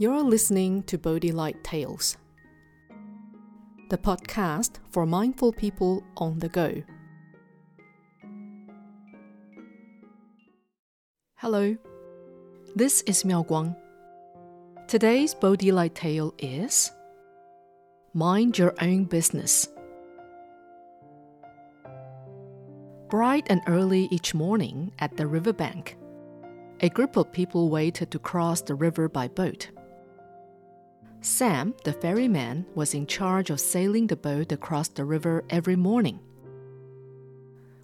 You're listening to Bodhi Light Tales, the podcast for mindful people on the go. Hello, this is Miao Guang. Today's Bodhi Light Tale is Mind Your Own Business. Bright and early each morning at the riverbank, a group of people waited to cross the river by boat. Sam, the ferryman, was in charge of sailing the boat across the river every morning.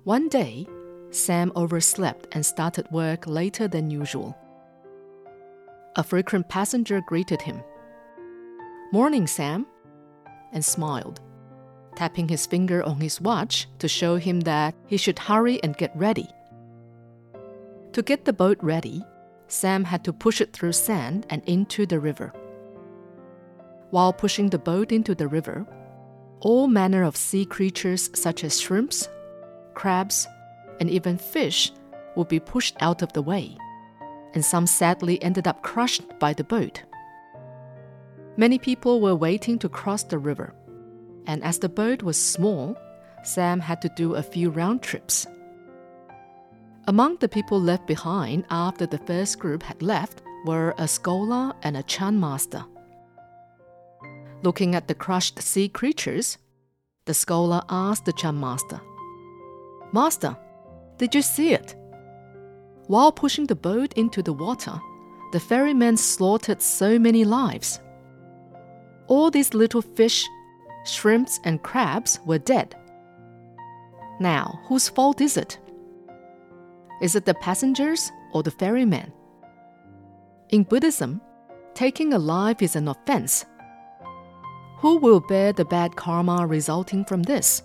One day, Sam overslept and started work later than usual. A frequent passenger greeted him. Morning, Sam, and smiled, tapping his finger on his watch to show him that he should hurry and get ready. To get the boat ready, Sam had to push it through sand and into the river. While pushing the boat into the river, all manner of sea creatures such as shrimps, crabs, and even fish would be pushed out of the way, and some sadly ended up crushed by the boat. Many people were waiting to cross the river, and as the boat was small, Sam had to do a few round trips. Among the people left behind after the first group had left were a scholar and a Chan master. Looking at the crushed sea creatures, the scholar asked the Chan master, Master, did you see it? While pushing the boat into the water, the ferryman slaughtered so many lives. All these little fish, shrimps, and crabs were dead. Now, whose fault is it? Is it the passengers or the ferryman? In Buddhism, taking a life is an offense who will bear the bad karma resulting from this?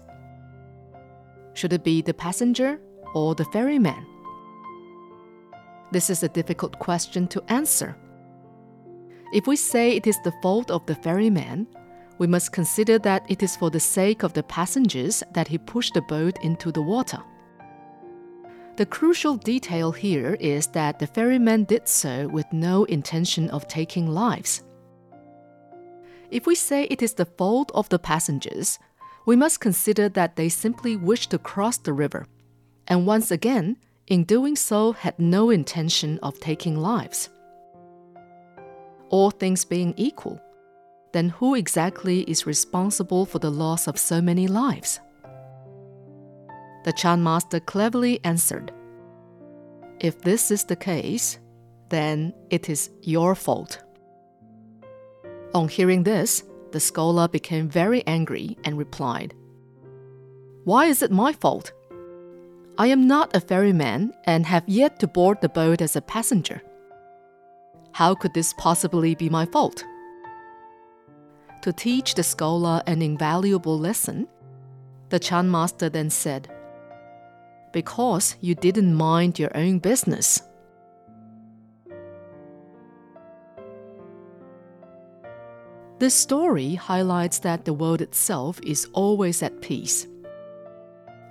Should it be the passenger or the ferryman? This is a difficult question to answer. If we say it is the fault of the ferryman, we must consider that it is for the sake of the passengers that he pushed the boat into the water. The crucial detail here is that the ferryman did so with no intention of taking lives. If we say it is the fault of the passengers, we must consider that they simply wished to cross the river, and once again, in doing so, had no intention of taking lives. All things being equal, then who exactly is responsible for the loss of so many lives? The Chan master cleverly answered If this is the case, then it is your fault. On hearing this, the scholar became very angry and replied, Why is it my fault? I am not a ferryman and have yet to board the boat as a passenger. How could this possibly be my fault? To teach the scholar an invaluable lesson, the Chan master then said, Because you didn't mind your own business. This story highlights that the world itself is always at peace.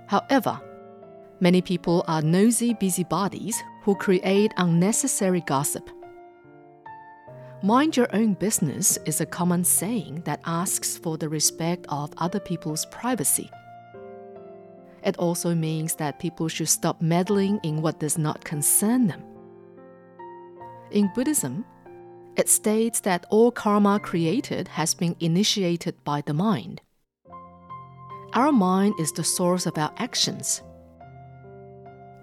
However, many people are nosy busybodies who create unnecessary gossip. Mind your own business is a common saying that asks for the respect of other people's privacy. It also means that people should stop meddling in what does not concern them. In Buddhism, it states that all karma created has been initiated by the mind. Our mind is the source of our actions.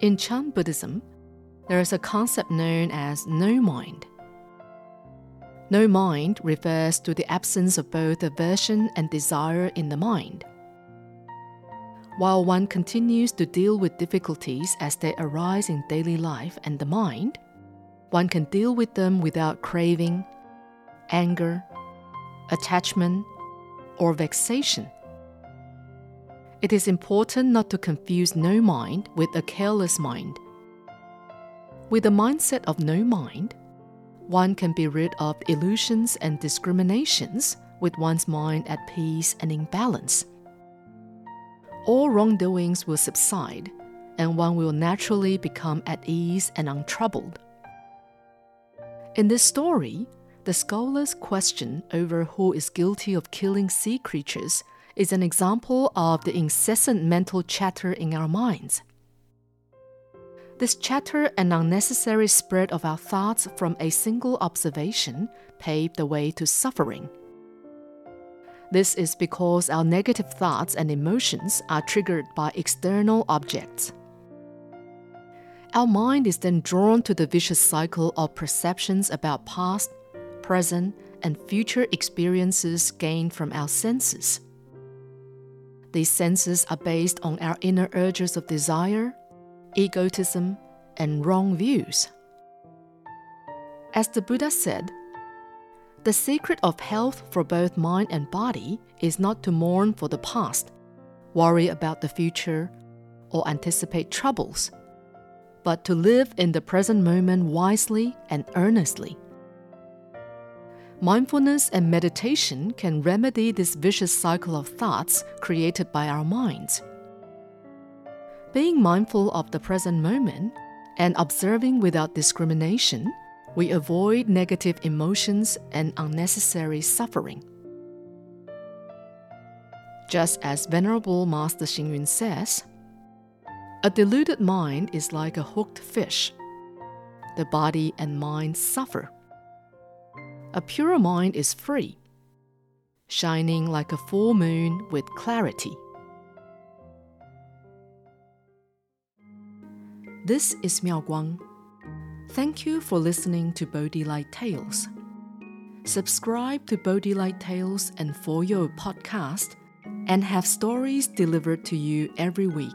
In Chan Buddhism, there is a concept known as no mind. No mind refers to the absence of both aversion and desire in the mind. While one continues to deal with difficulties as they arise in daily life and the mind, one can deal with them without craving, anger, attachment, or vexation. It is important not to confuse no mind with a careless mind. With a mindset of no mind, one can be rid of illusions and discriminations with one's mind at peace and in balance. All wrongdoings will subside, and one will naturally become at ease and untroubled. In this story, The scholar's question over who is guilty of killing sea creatures is an example of the incessant mental chatter in our minds. This chatter and unnecessary spread of our thoughts from a single observation pave the way to suffering. This is because our negative thoughts and emotions are triggered by external objects. Our mind is then drawn to the vicious cycle of perceptions about past, present, and future experiences gained from our senses. These senses are based on our inner urges of desire, egotism, and wrong views. As the Buddha said, the secret of health for both mind and body is not to mourn for the past, worry about the future, or anticipate troubles, but to live in the present moment wisely and earnestly. Mindfulness and meditation can remedy this vicious cycle of thoughts created by our minds. Being mindful of the present moment and observing without discrimination, we avoid negative emotions and unnecessary suffering. Just as Venerable Master Xing says, a deluded mind is like a hooked fish. The body and mind suffer. A pure mind is free, shining like a full moon with clarity. This is Miao Guang. Thank you for listening to Bodhi Light Tales. Subscribe to Bodhi Light Tales and For Your podcast and have stories delivered to you every week.